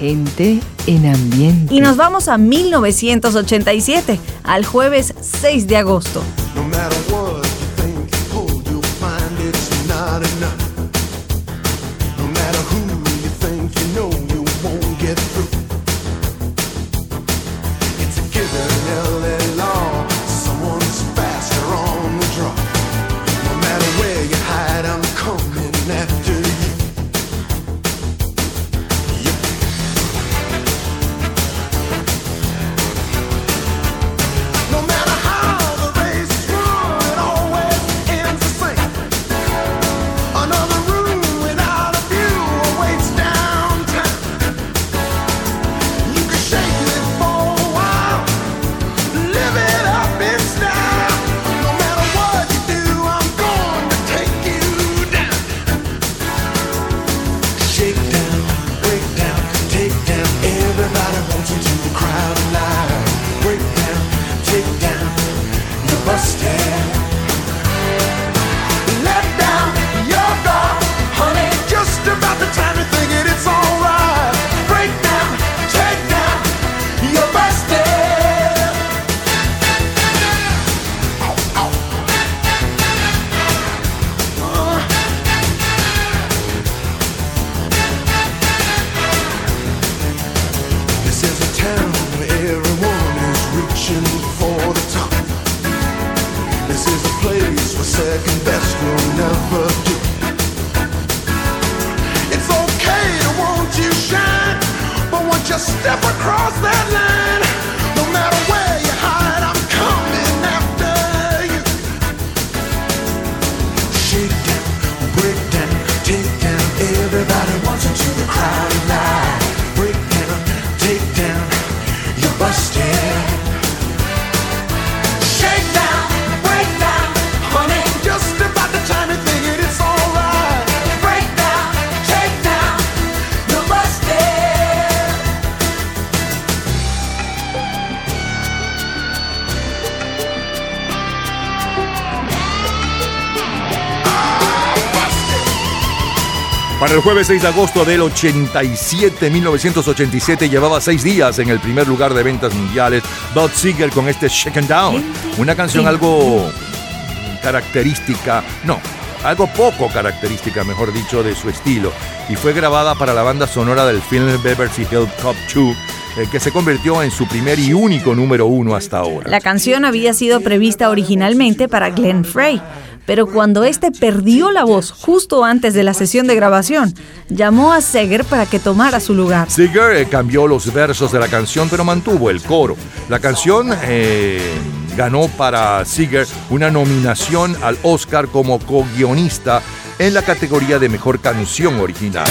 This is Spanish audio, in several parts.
Gente en ambiente. Y nos vamos a 1987, al jueves 6 de agosto. best will never do. It's okay to want you shine, but once you step across that line. El jueves 6 de agosto del 87, 1987, llevaba seis días en el primer lugar de ventas mundiales. Bob Seger con este Shaken Down, una canción algo característica, no, algo poco característica, mejor dicho, de su estilo, y fue grabada para la banda sonora del film Beverly Hills Cop 2 eh, que se convirtió en su primer y único número uno hasta ahora. La canción había sido prevista originalmente para Glenn Frey, pero cuando este perdió la voz justo antes de la sesión de grabación, llamó a Seger para que tomara su lugar. Seger eh, cambió los versos de la canción, pero mantuvo el coro. La canción eh, ganó para Seger una nominación al Oscar como co-guionista en la categoría de mejor canción original.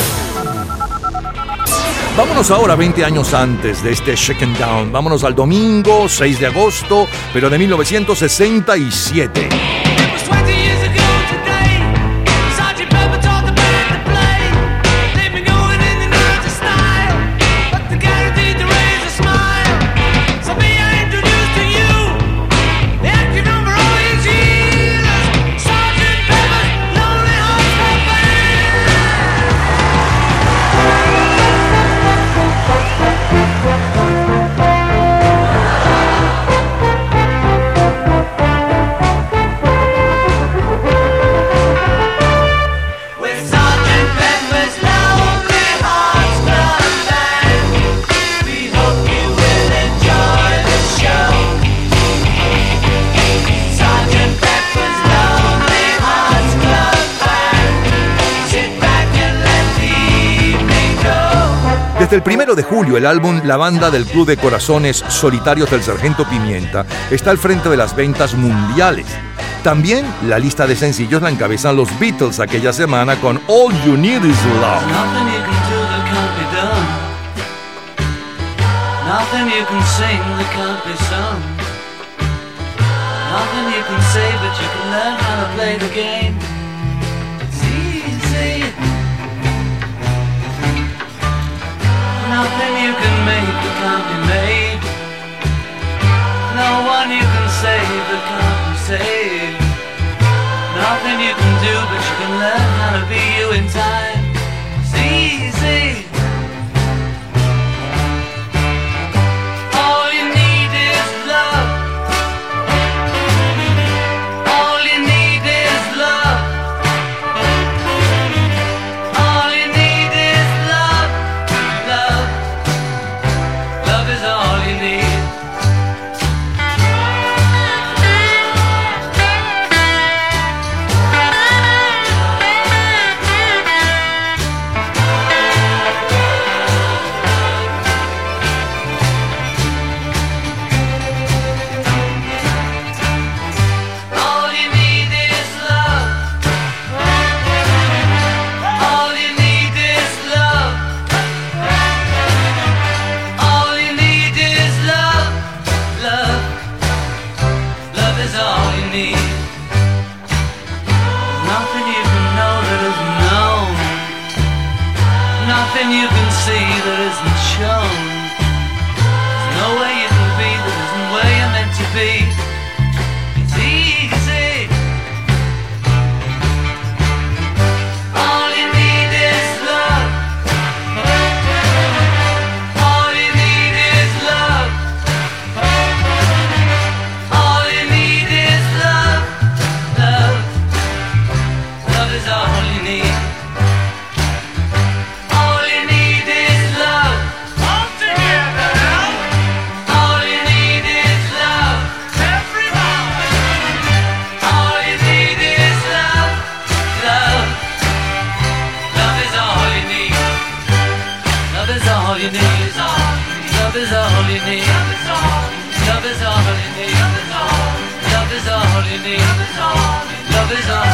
Vámonos ahora 20 años antes de este Shaken Down. Vámonos al domingo 6 de agosto, pero de 1967. Julio, el álbum La Banda del Club de Corazones Solitarios del Sargento Pimienta está al frente de las ventas mundiales. También la lista de sencillos la encabezan los Beatles aquella semana con All You Need Is Love. Nothing you can sing. Nothing you can say, but you can learn how to play the game. Nothing you can make that can't be made. No one you can save that can't be saved. Nothing you can do, but you can learn how to be you in time. It's easy. 앞에서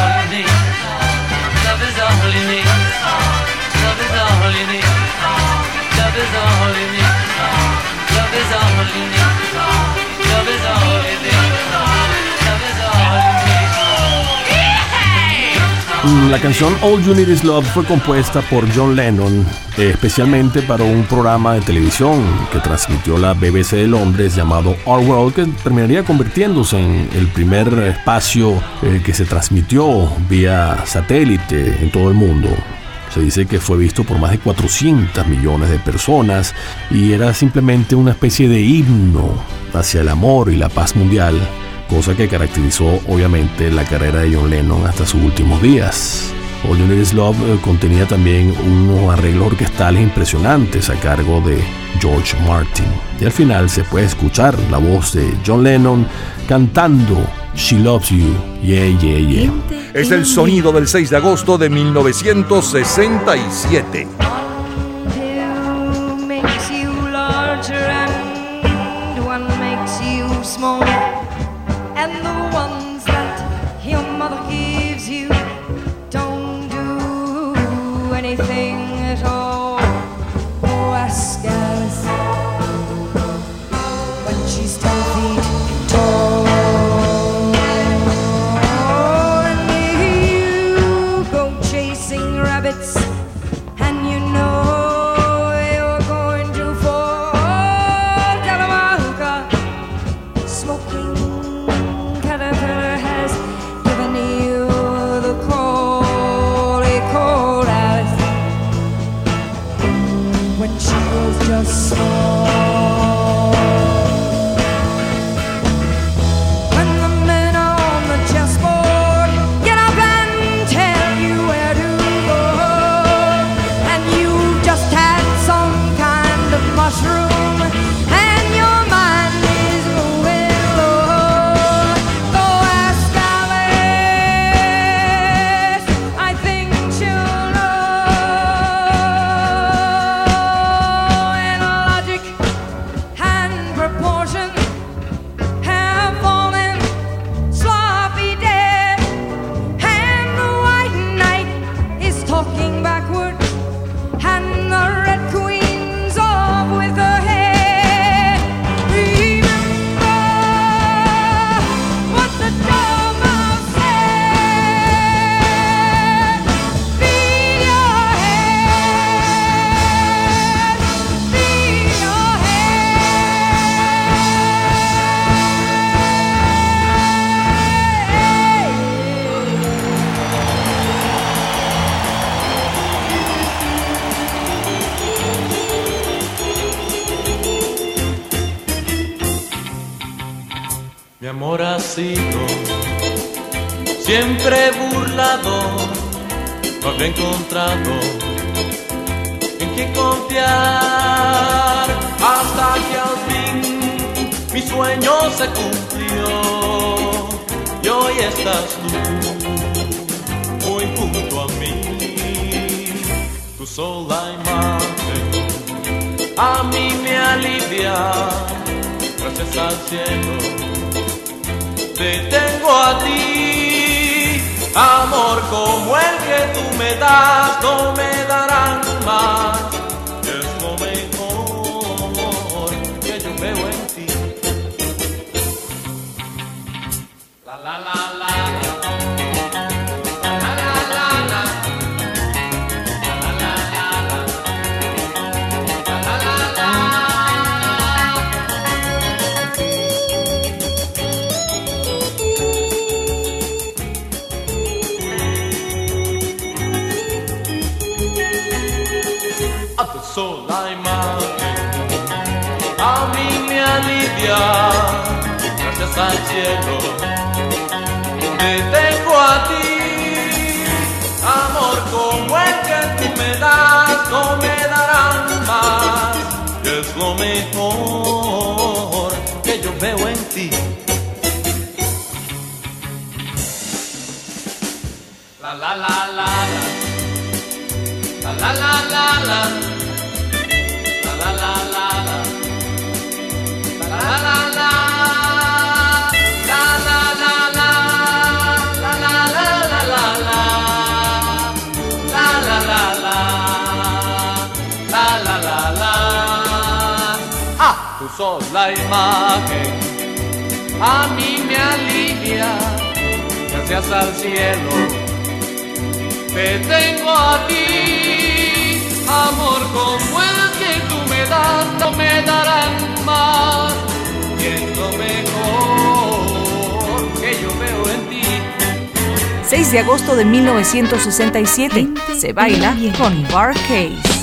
La canción All You Need Is Love fue compuesta por John Lennon especialmente para un programa de televisión que transmitió la BBC de Londres llamado Our World que terminaría convirtiéndose en el primer espacio eh, que se transmitió vía satélite en todo el mundo. Se dice que fue visto por más de 400 millones de personas y era simplemente una especie de himno hacia el amor y la paz mundial, cosa que caracterizó obviamente la carrera de John Lennon hasta sus últimos días. All You Need Is Love eh, contenía también unos arreglos orquestales impresionantes a cargo de George Martin. Y al final se puede escuchar la voz de John Lennon cantando She Loves You, Yeah, Yeah, Yeah. Es el sonido del 6 de agosto de 1967. Hoy estás tú muy junto a mí, tu sola imagen a mí me alivia gracias al cielo te tengo a ti Amor como el que tú me das, no me darán más. Es lo mejor que yo veo en ti. La. la, la. Gracias al cielo. Te tengo a ti, amor como el que tú me das, no me darán más. Es lo mejor que yo veo en ti. La la la la la la la la la la imagen a mí me alivia gracias al cielo te tengo a ti, amor como el que tú me das, no me darán más, y es lo mejor que yo veo en ti. 6 de agosto de 1967 se baila con Bar Case.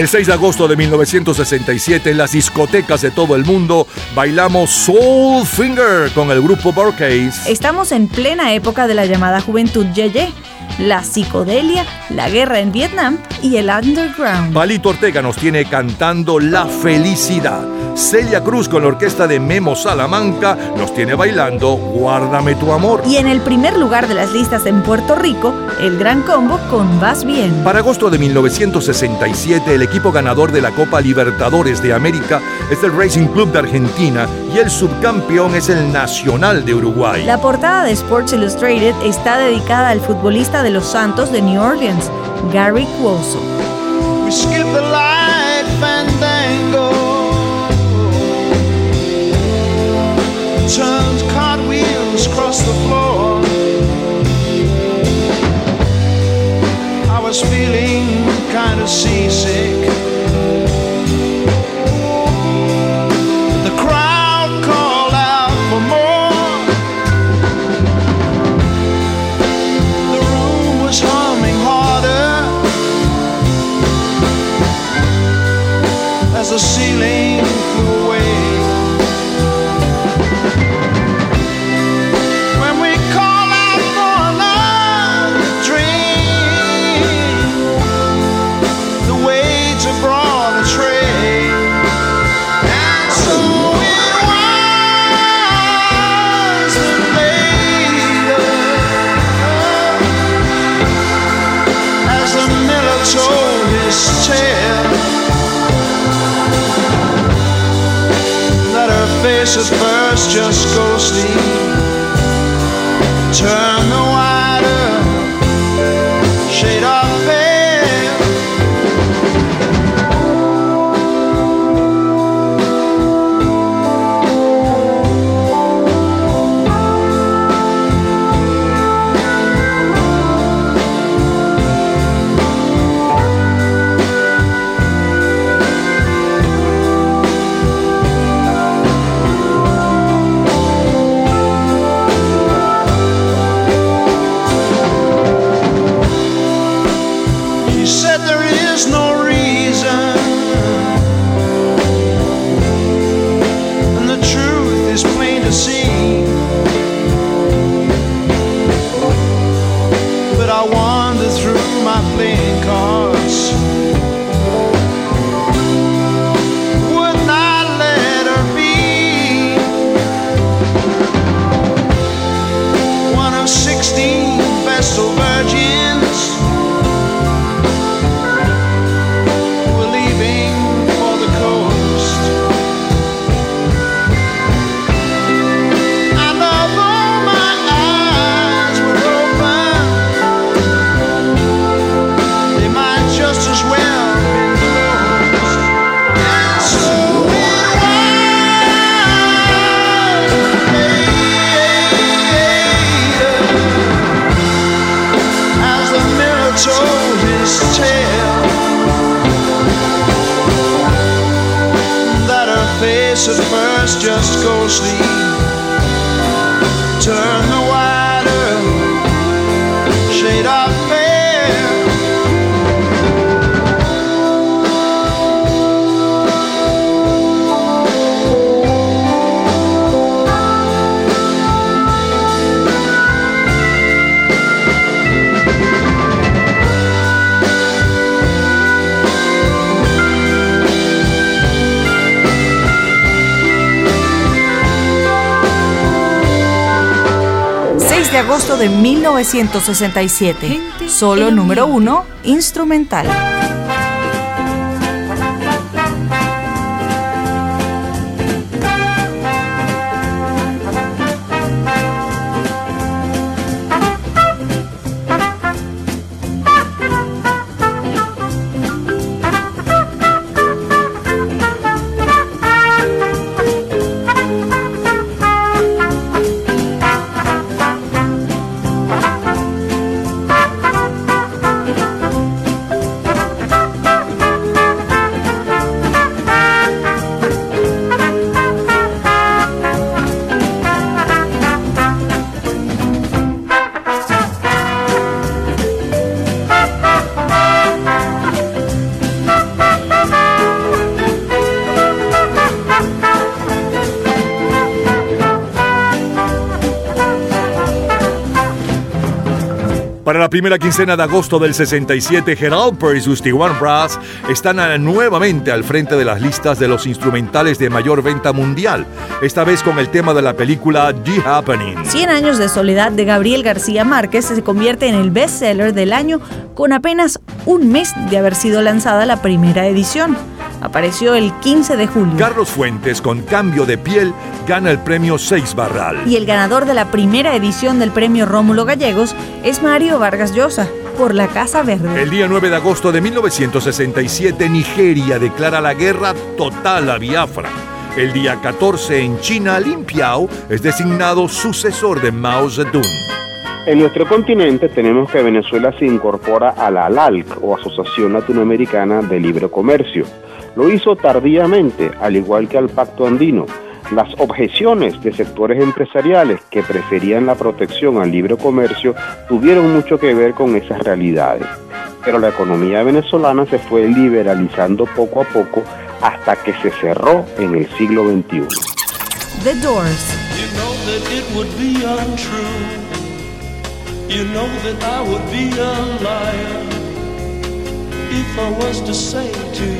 El 6 de agosto de 1967 en las discotecas de todo el mundo bailamos Soul Finger con el grupo Barcase. Estamos en plena época de la llamada juventud Yeye, la psicodelia, la guerra en Vietnam y el underground. Palito Ortega nos tiene cantando La Felicidad. Celia Cruz con la orquesta de Memo Salamanca nos tiene bailando Guárdame tu amor. Y en el primer lugar de las listas en Puerto Rico, el Gran Combo con Vas Bien. Para agosto de 1967, el equipo ganador de la Copa Libertadores de América es el Racing Club de Argentina y el subcampeón es el Nacional de Uruguay. La portada de Sports Illustrated está dedicada al futbolista de los Santos de New Orleans, Gary Cuoso. We skip the feeling kind of seasick. Agosto de 1967. Solo número uno, instrumental. La primera quincena de agosto del 67, Gerald y sus Brass están nuevamente al frente de las listas de los instrumentales de mayor venta mundial, esta vez con el tema de la película The Happening. 100 años de soledad de Gabriel García Márquez se convierte en el bestseller del año con apenas un mes de haber sido lanzada la primera edición. Apareció el 15 de julio. Carlos Fuentes, con cambio de piel, gana el premio 6 Barral. Y el ganador de la primera edición del premio Rómulo Gallegos es Mario Vargas Llosa, por la Casa Verde. El día 9 de agosto de 1967, Nigeria declara la guerra total a Biafra. El día 14 en China, Lin Piao es designado sucesor de Mao Zedong. En nuestro continente tenemos que Venezuela se incorpora a la ALALC o Asociación Latinoamericana de Libre Comercio. Lo hizo tardíamente, al igual que al Pacto Andino. Las objeciones de sectores empresariales que preferían la protección al libre comercio tuvieron mucho que ver con esas realidades. Pero la economía venezolana se fue liberalizando poco a poco hasta que se cerró en el siglo XXI. The Doors. You know that it would be untrue. You know that I would be a liar if I was to say to you,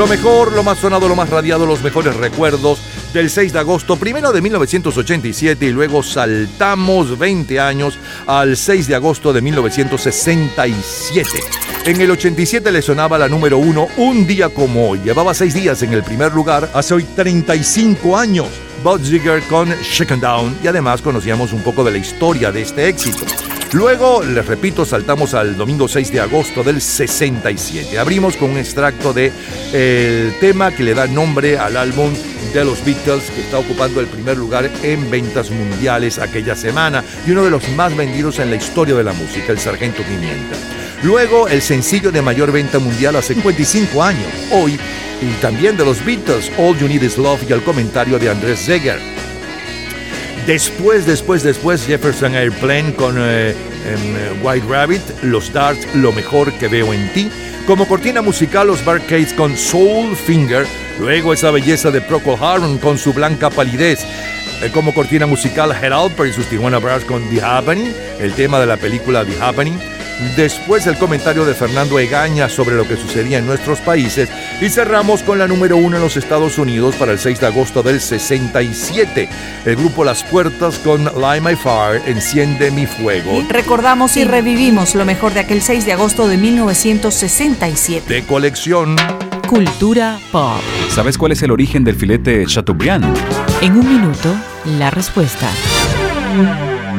Lo mejor, lo más sonado, lo más radiado, los mejores recuerdos del 6 de agosto, primero de 1987 y luego saltamos 20 años al 6 de agosto de 1967. En el 87 le sonaba la número uno Un día como hoy. Llevaba seis días en el primer lugar hace hoy 35 años. Bob Zigger con Shaken Down y además conocíamos un poco de la historia de este éxito. Luego, les repito, saltamos al domingo 6 de agosto del 67. Abrimos con un extracto de el tema que le da nombre al álbum de los Beatles que está ocupando el primer lugar en ventas mundiales aquella semana y uno de los más vendidos en la historia de la música, el Sargento Pimienta. Luego, el sencillo de mayor venta mundial hace 55 años, hoy, y también de los Beatles, All You Need Is Love y el comentario de Andrés Zeger. Después, después, después, Jefferson Airplane con eh, em, White Rabbit, Los Darts, Lo Mejor que Veo en Ti. Como cortina musical, los Barcades con Soul Finger. Luego, esa belleza de Procol Harum con su blanca palidez. Eh, como cortina musical, Head Alper y sus Tijuana Brass con The Happening, el tema de la película The Happening. Después el comentario de Fernando Egaña sobre lo que sucedía en nuestros países y cerramos con la número uno en los Estados Unidos para el 6 de agosto del 67. El grupo Las Puertas con Light My Fire, Enciende mi Fuego. Recordamos y revivimos lo mejor de aquel 6 de agosto de 1967. De colección. Cultura pop. ¿Sabes cuál es el origen del filete Chateaubriand? En un minuto, la respuesta.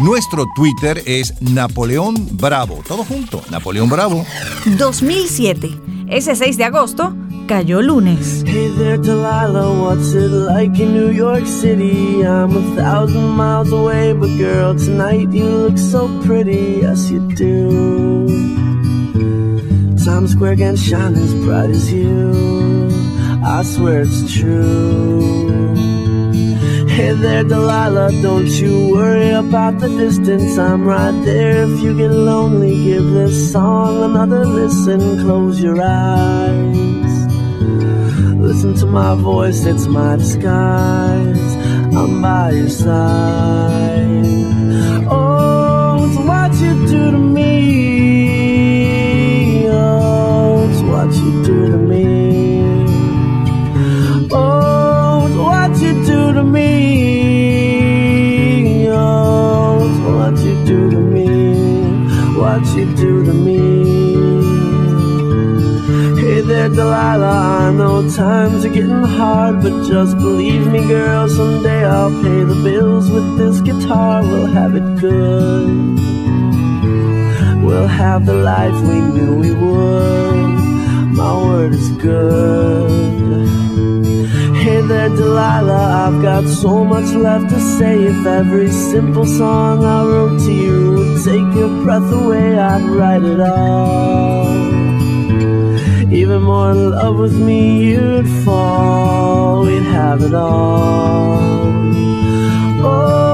Nuestro Twitter es Napoleón Bravo. Todo junto, Napoleón Bravo. 2007. Ese 6 de agosto cayó lunes. Hey there, Delilah, what's it like in New York City? I'm a thousand miles away, but girl, tonight you look so pretty, yes you do. Times Square can shine as bright as you, I swear it's true. Hey there, Delilah, don't you worry about the distance. I'm right there. If you get lonely, give this song another listen. Close your eyes. Listen to my voice, it's my disguise. I'm by your side. What you do to me. Hey there, Delilah. I know times are getting hard, but just believe me, girl. Someday I'll pay the bills with this guitar. We'll have it good. We'll have the life we knew we would. My word is good. Hey there, Delilah, I've got so much left to say. If every simple song I wrote to you take your breath away, I'd write it all. Even more in love with me, you'd fall. We'd have it all. Oh,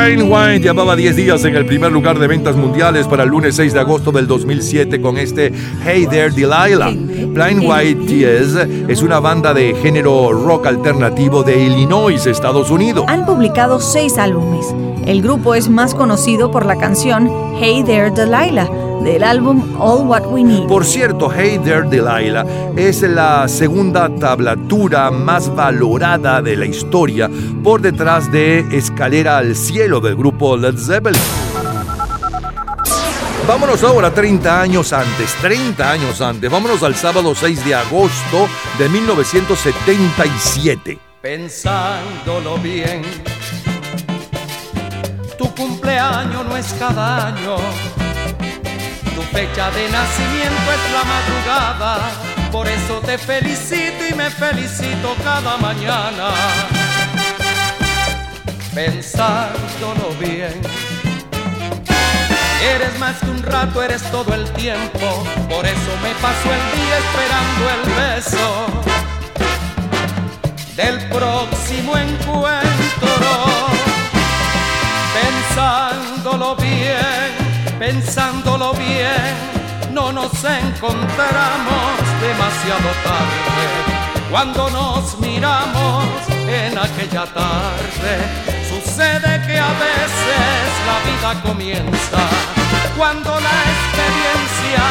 Blind White llevaba 10 días en el primer lugar de ventas mundiales para el lunes 6 de agosto del 2007 con este Hey There Delilah. Blind White Tears es una banda de género rock alternativo de Illinois, Estados Unidos. Han publicado seis álbumes. El grupo es más conocido por la canción Hey There Delilah del álbum All What We Need. Por cierto, Hey There Delilah es la segunda tablatura más valorada de la historia por detrás de Escalera al Cielo del grupo Led Zeppelin. Vámonos ahora 30 años antes, 30 años antes. Vámonos al sábado 6 de agosto de 1977. Pensándolo bien, tu cumpleaños no es cada año, fecha de nacimiento es la madrugada, por eso te felicito y me felicito cada mañana. Pensándolo bien, eres más que un rato, eres todo el tiempo, por eso me paso el día esperando el beso del próximo encuentro. Pensándolo bien, no nos encontramos demasiado tarde. Cuando nos miramos en aquella tarde, sucede que a veces la vida comienza cuando la experiencia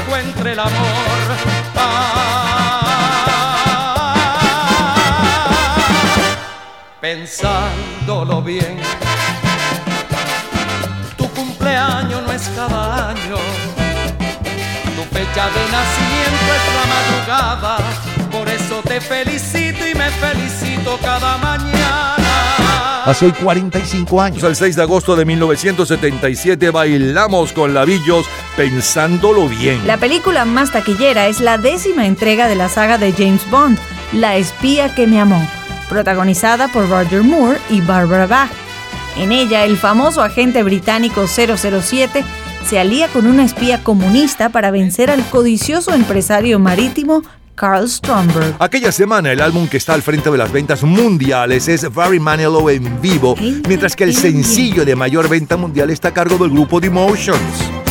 encuentre el amor. Ah, pensándolo bien, cumpleaños no es cada año, tu fecha de nacimiento es la madrugada, por eso te felicito y me felicito cada mañana. Hace hoy 45 años. El 6 de agosto de 1977 bailamos con labillos pensándolo bien. La película más taquillera es la décima entrega de la saga de James Bond, La espía que me amó, protagonizada por Roger Moore y Barbara Bach. En ella, el famoso agente británico 007 se alía con una espía comunista para vencer al codicioso empresario marítimo Carl Stromberg. Aquella semana el álbum que está al frente de las ventas mundiales es Barry Manilow en vivo, mientras que el sencillo de mayor venta mundial está a cargo del grupo The Emotions.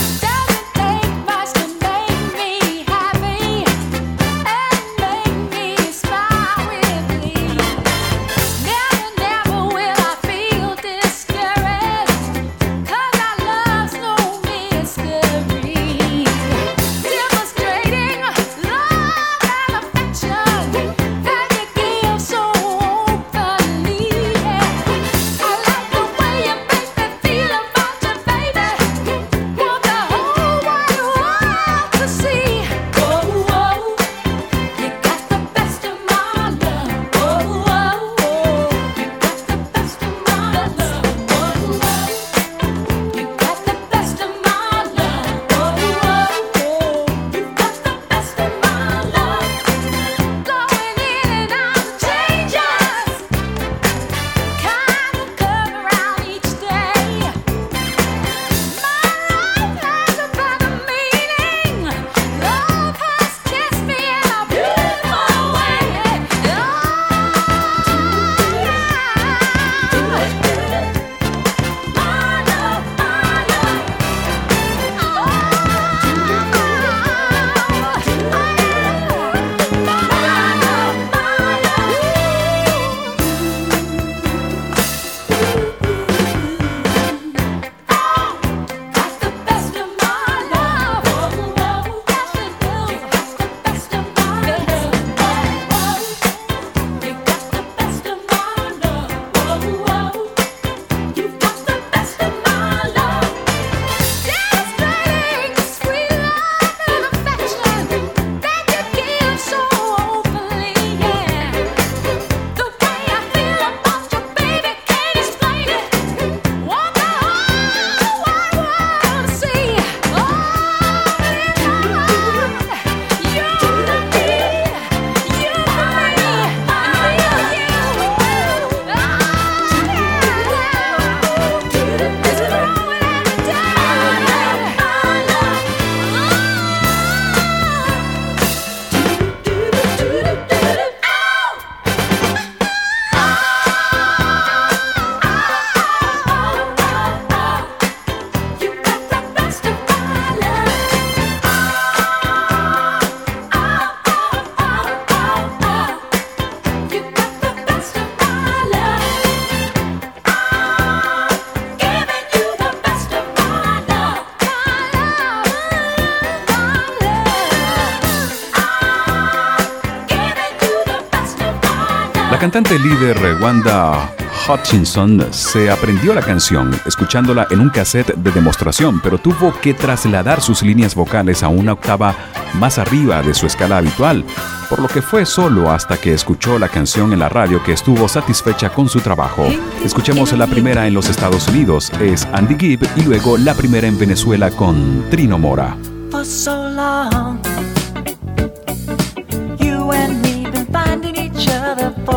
Cantante líder Wanda Hutchinson se aprendió la canción escuchándola en un cassette de demostración, pero tuvo que trasladar sus líneas vocales a una octava más arriba de su escala habitual, por lo que fue solo hasta que escuchó la canción en la radio que estuvo satisfecha con su trabajo. Escuchemos la primera en los Estados Unidos, es Andy Gibb, y luego la primera en Venezuela con Trino Mora.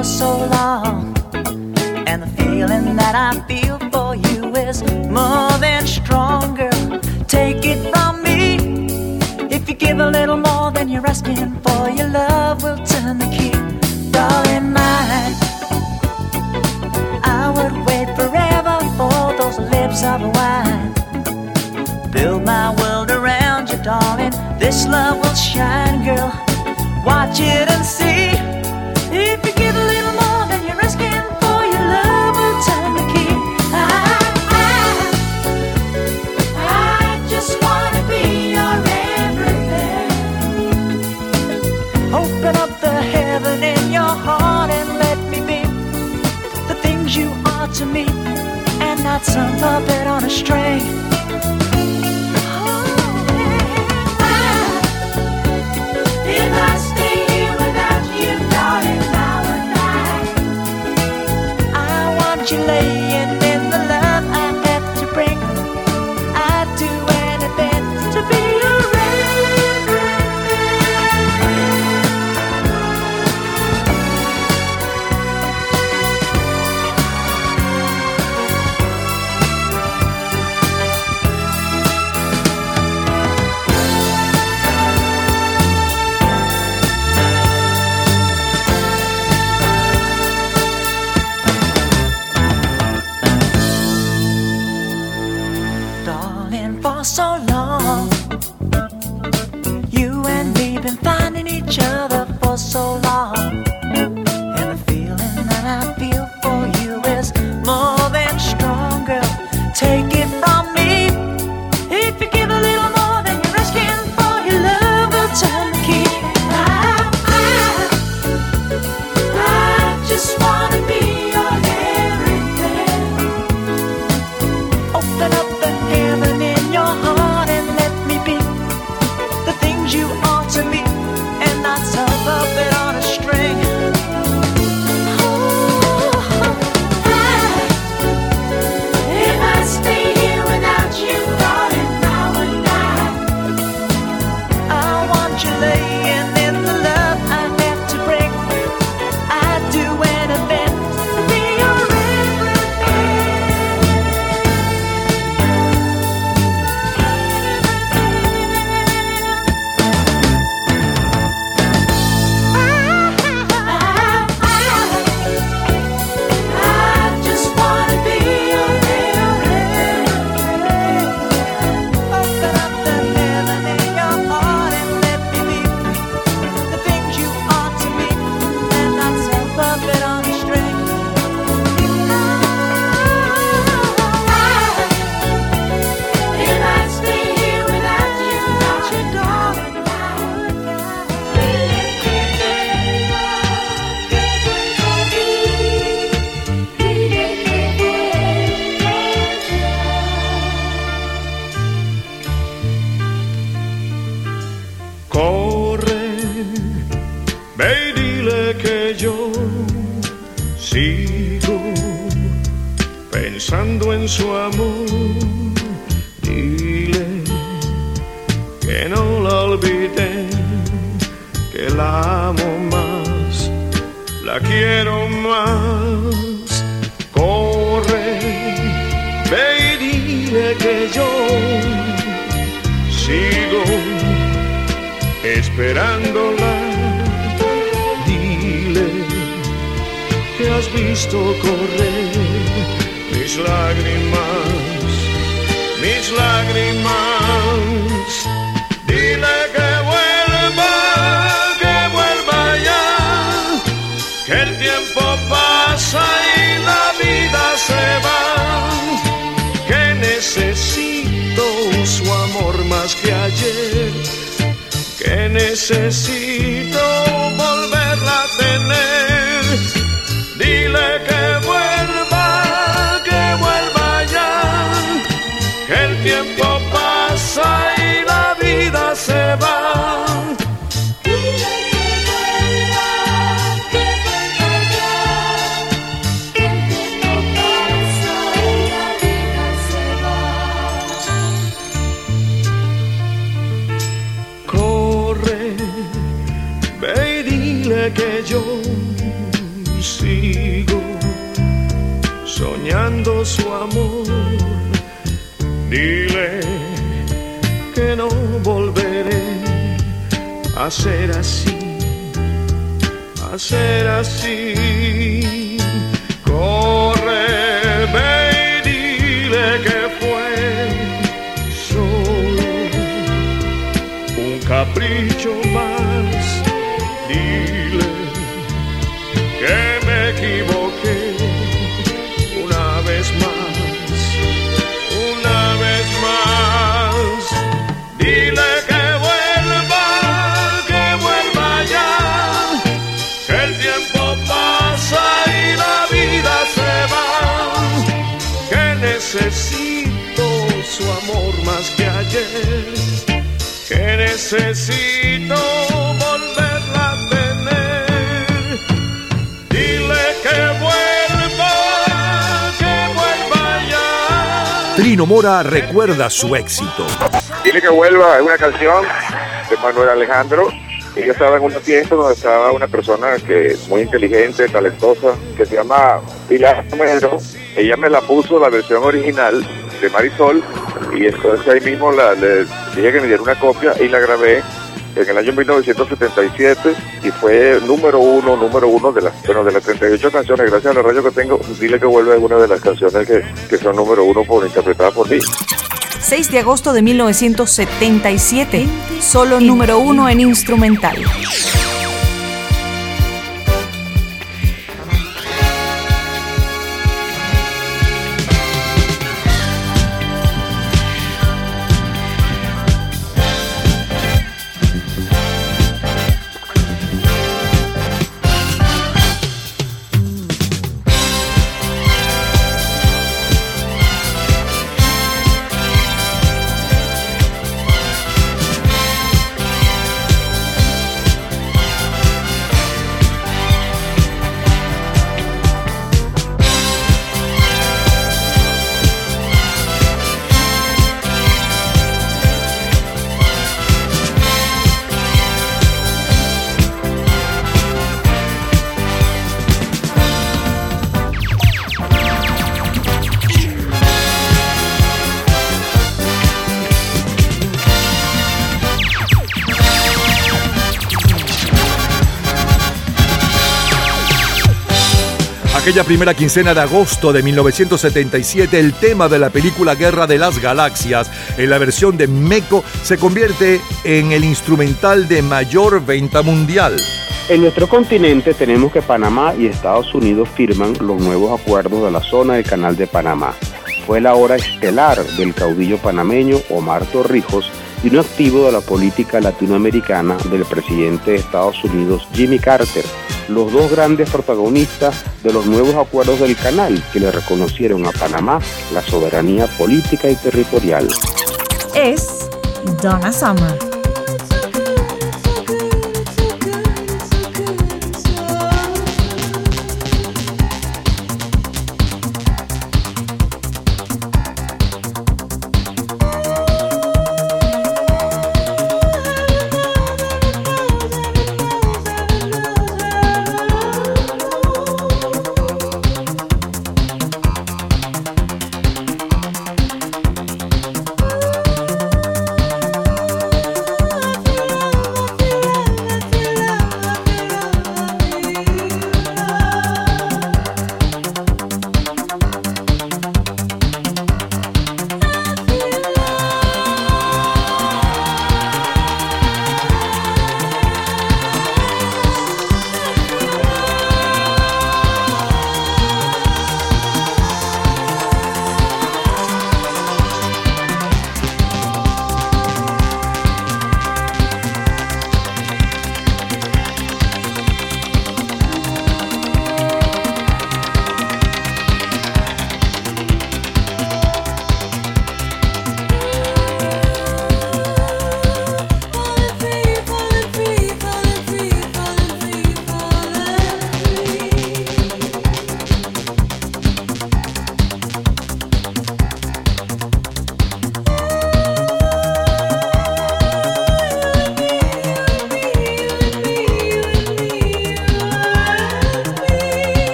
For so long. And the feeling that I feel for you is more than stronger. Take it from me. If you give a little more than you're asking for, your love will turn the key. Darling, mine. I would wait forever for those lips of wine. Build my world around you, darling. This love will shine, girl. Watch it and see. Visto correr. Mis lágrimas, mis lágrimas. Dile que vuelva, que vuelva ya, que el tiempo pasa y la vida se va, que necesito su amor más que ayer. Que necesito volverla forever. A ser así, a ser así. Que necesito volverla a tener. Dile que vuelva, que vuelva ya. Trino Mora recuerda su éxito. Dile que vuelva, es una canción de Manuel Alejandro. Y yo estaba en una fiesta donde estaba una persona que es muy inteligente, talentosa, que se llama Pilar Romero. Ella me la puso la versión original de Marisol y entonces ahí mismo la, le dije que me diera una copia y la grabé en el año 1977 y fue número uno, número uno de las, bueno, de las 38 canciones, gracias a la radio que tengo, dile que vuelva es una de las canciones que, que son número uno por interpretadas por mí. 6 de agosto de 1977, solo número uno en instrumental. Aquella primera quincena de agosto de 1977, el tema de la película Guerra de las Galaxias, en la versión de Meco, se convierte en el instrumental de mayor venta mundial. En nuestro continente tenemos que Panamá y Estados Unidos firman los nuevos acuerdos de la zona del Canal de Panamá. Fue la hora estelar del caudillo panameño Omar Torrijos y un activo de la política latinoamericana del presidente de Estados Unidos Jimmy Carter, los dos grandes protagonistas de los nuevos acuerdos del canal que le reconocieron a Panamá la soberanía política y territorial. Es Donna Summer.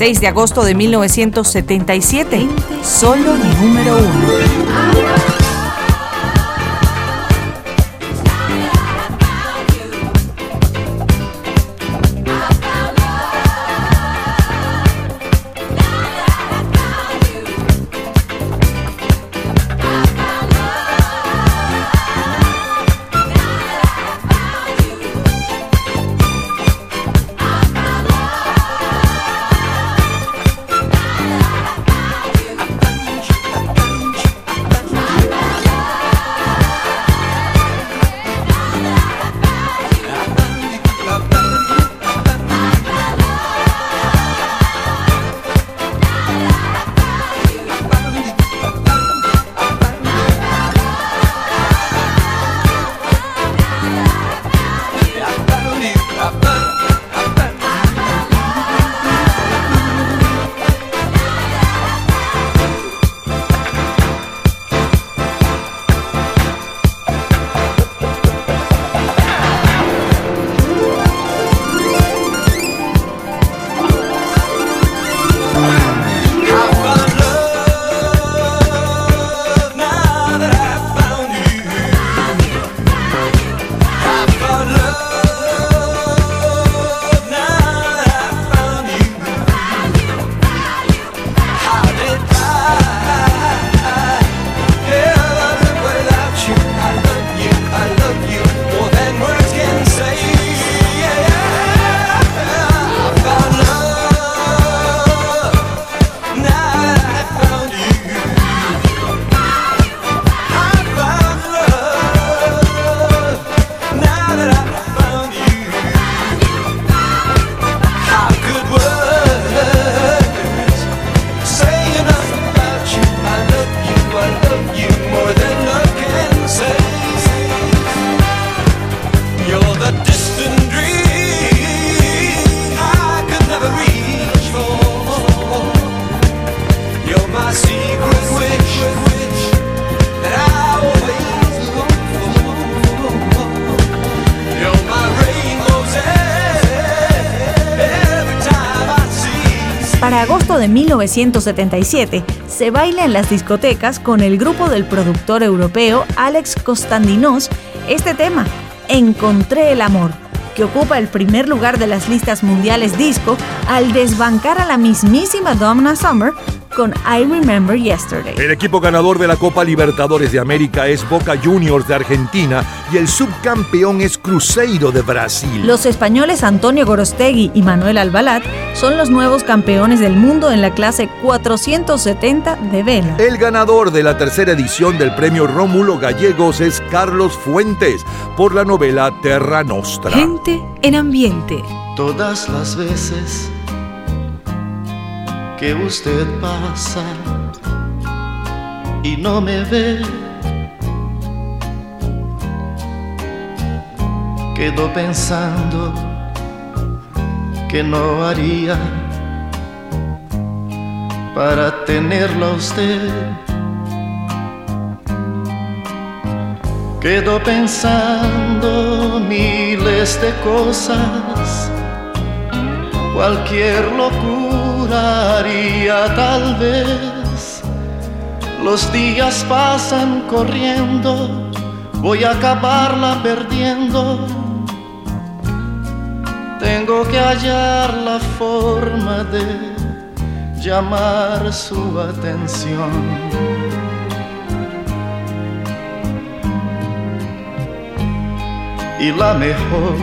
6 de agosto de 1977. Solo número uno. 1977 se baila en las discotecas con el grupo del productor europeo Alex Kostandinos este tema, Encontré el amor, que ocupa el primer lugar de las listas mundiales disco al desbancar a la mismísima Donna Summer con I Remember Yesterday. El equipo ganador de la Copa Libertadores de América es Boca Juniors de Argentina y el subcampeón es Cruzeiro de Brasil. Los españoles Antonio Gorostegui y Manuel Albalat son los nuevos campeones del mundo en la clase 470 de vela. El ganador de la tercera edición del premio Rómulo Gallegos es Carlos Fuentes por la novela Terra Nostra. Gente en ambiente. Todas las veces que usted pasa y no me ve. Quedo pensando que no haría para tenerla a usted. Quedo pensando miles de cosas, cualquier locura haría tal vez. Los días pasan corriendo, voy a acabarla perdiendo. Tengo que hallar la forma de llamar su atención. Y la mejor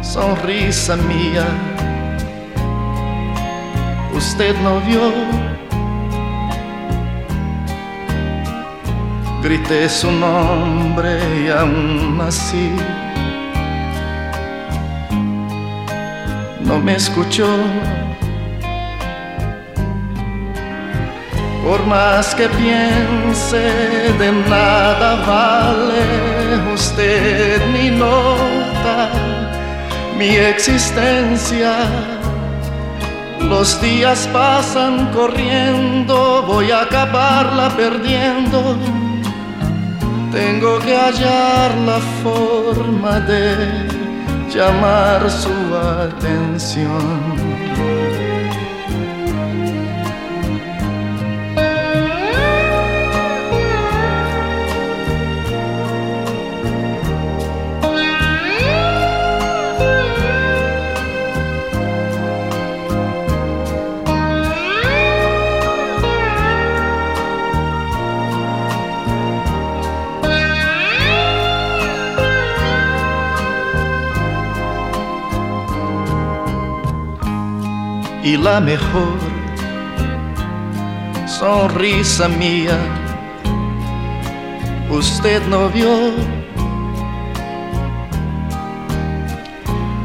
sonrisa mía usted no vio. Grité su nombre y aún así no me escuchó. Por más que piense, de nada vale usted ni nota mi existencia los días pasan corriendo, voy a acabarla perdiendo. Tengo que hallar la forma de llamar su atención. Y la mejor sonrisa mía usted no vio.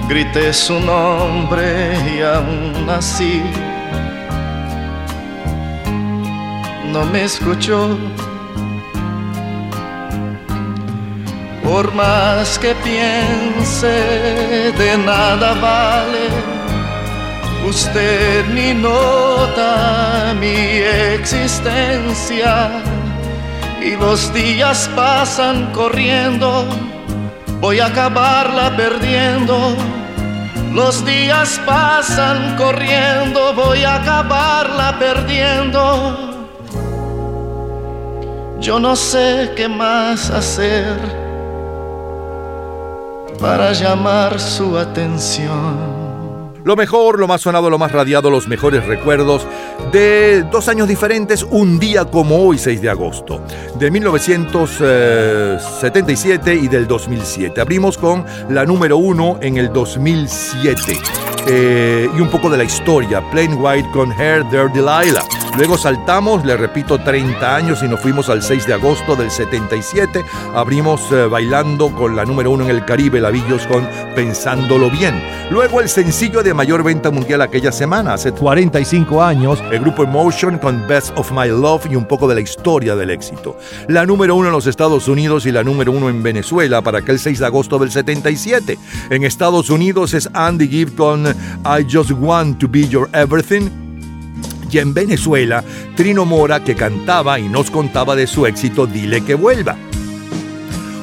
Grité su nombre y aún así no me escuchó. Por más que piense, de nada vale. Usted ni nota mi existencia y los días pasan corriendo. Voy a acabarla perdiendo. Los días pasan corriendo, voy a acabarla perdiendo. Yo no sé qué más hacer para llamar su atención. Lo mejor, lo más sonado, lo más radiado, los mejores recuerdos de dos años diferentes, un día como hoy, 6 de agosto, de 1977 y del 2007. Abrimos con la número uno en el 2007. Eh, y un poco de la historia, Plain White con Hair There Delilah. Luego saltamos, le repito, 30 años y nos fuimos al 6 de agosto del 77. Abrimos eh, bailando con la número uno en el Caribe, Lavillos con Pensándolo Bien. Luego el sencillo de mayor venta mundial aquella semana, hace 45 años, el grupo Emotion con Best of My Love y un poco de la historia del éxito. La número uno en los Estados Unidos y la número uno en Venezuela para aquel 6 de agosto del 77. En Estados Unidos es Andy Gibb con I Just Want to Be Your Everything y en Venezuela, Trino Mora que cantaba y nos contaba de su éxito Dile que vuelva.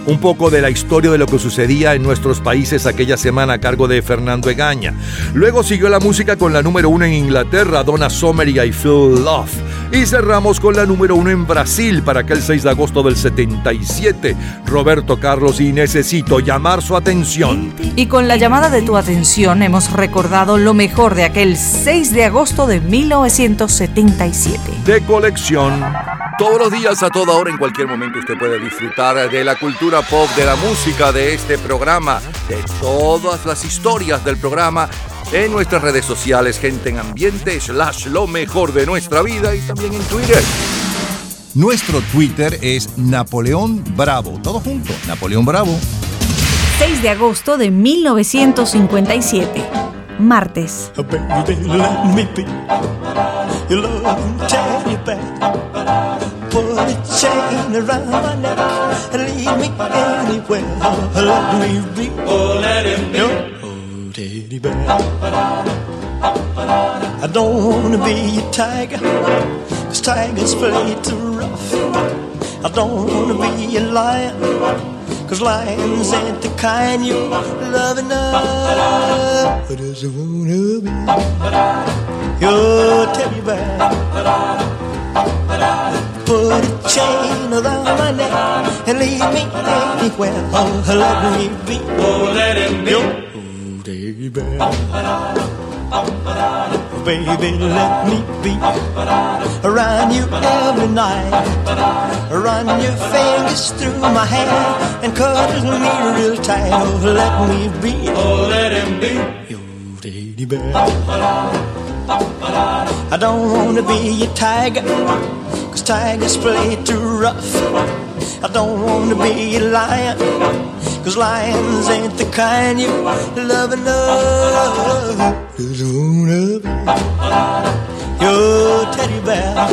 Un poco de la historia de lo que sucedía en nuestros países aquella semana a cargo de Fernando Egaña. Luego siguió la música con la número uno en Inglaterra, Donna Summer y I Feel Love. Y cerramos con la número uno en Brasil para aquel 6 de agosto del 77, Roberto Carlos y Necesito llamar su atención. Y con la llamada de tu atención hemos recordado lo mejor de aquel 6 de agosto de 1977. De colección. Todos los días, a toda hora, en cualquier momento, usted puede disfrutar de la cultura pop, de la música, de este programa, de todas las historias del programa en nuestras redes sociales, gente en ambiente, slash lo mejor de nuestra vida y también en Twitter. Nuestro Twitter es Napoleón Bravo. Todo junto, Napoleón Bravo. 6 de agosto de 1957. Martes. Baby, let me be your loving teddy bear. Put a chain around my neck and lead me anywhere. Let me be. Oh, let him be. Oh, teddy bear. I don't wanna be a tiger, cause tigers play too rough. I don't wanna be a lion, cause lions ain't the kind you love enough. I just wanna be your teddy bear. Put a chain around my neck and leave me anywhere. Oh, let me be. Oh, let him be. Teddy bear. Baby, let me be around you every night. Run your fingers through my hair and cuddle me real tight. Oh, let me be. Oh, let him be your teddy bear. I don't wanna be a tiger, cause tigers play too rough. I don't wanna be a lion, cause lions ain't the kind you love enough. Just wanna be your teddy bear.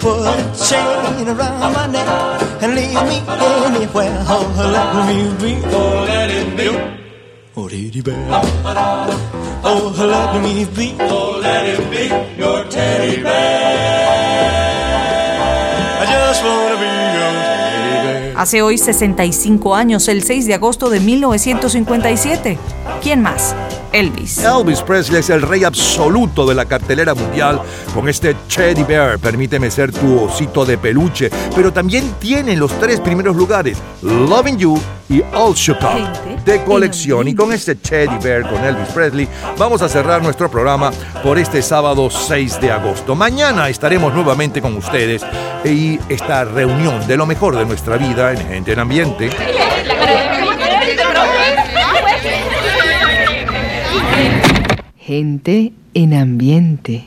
Put a chain around my neck and leave me anywhere. Oh, let me be. Oh, let it be. Oh, teddy bear. Oh, let me be. Oh, let it be your teddy bear. I just wanna be your teddy bear. Hace hoy 65 años, el 6 de agosto de 1957. ¿Quién más? Elvis. Elvis Presley es el rey absoluto de la cartelera mundial con este Teddy Bear, permíteme ser tu osito de peluche, pero también tiene en los tres primeros lugares Loving You y All Shook Up de colección. Y con este Teddy Bear con Elvis Presley vamos a cerrar nuestro programa por este sábado 6 de agosto. Mañana estaremos nuevamente con ustedes y esta reunión de lo mejor de nuestra vida en Gente en Ambiente. Gente en ambiente.